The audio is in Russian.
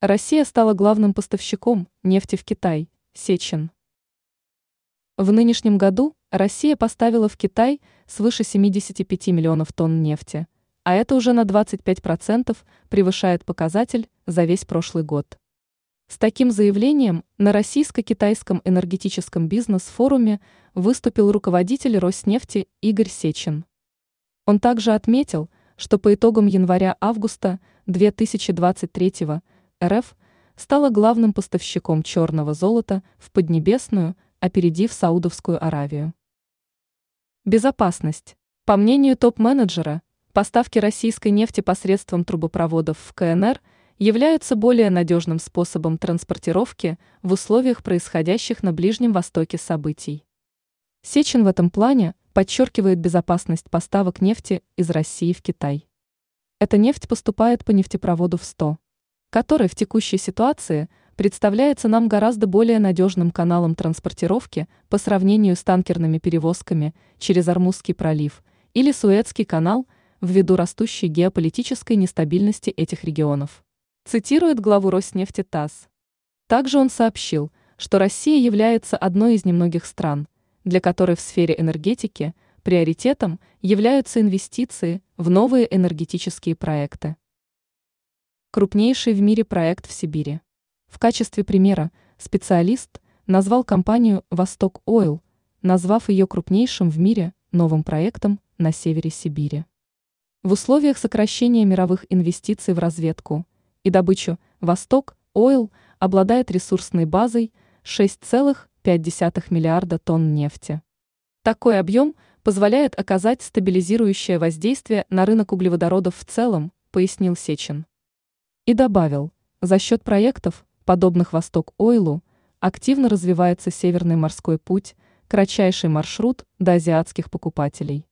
Россия стала главным поставщиком нефти в Китай, Сечин. В нынешнем году Россия поставила в Китай свыше 75 миллионов тонн нефти, а это уже на 25% превышает показатель за весь прошлый год. С таким заявлением на российско-китайском энергетическом бизнес-форуме выступил руководитель Роснефти Игорь Сечин. Он также отметил, что по итогам января-августа 2023 года РФ стала главным поставщиком черного золота в Поднебесную, опередив Саудовскую Аравию. Безопасность. По мнению топ-менеджера, поставки российской нефти посредством трубопроводов в КНР являются более надежным способом транспортировки в условиях происходящих на Ближнем Востоке событий. Сечин в этом плане подчеркивает безопасность поставок нефти из России в Китай. Эта нефть поступает по нефтепроводу в 100 который в текущей ситуации представляется нам гораздо более надежным каналом транспортировки по сравнению с танкерными перевозками через Армузский пролив или Суэцкий канал ввиду растущей геополитической нестабильности этих регионов. Цитирует главу Роснефти ТАСС. Также он сообщил, что Россия является одной из немногих стран, для которой в сфере энергетики приоритетом являются инвестиции в новые энергетические проекты крупнейший в мире проект в Сибири. В качестве примера специалист назвал компанию «Восток Ойл», назвав ее крупнейшим в мире новым проектом на севере Сибири. В условиях сокращения мировых инвестиций в разведку и добычу «Восток Ойл» обладает ресурсной базой 6,5 миллиарда тонн нефти. Такой объем позволяет оказать стабилизирующее воздействие на рынок углеводородов в целом, пояснил Сечин. И добавил, за счет проектов, подобных Восток Ойлу, активно развивается Северный морской путь, кратчайший маршрут до азиатских покупателей.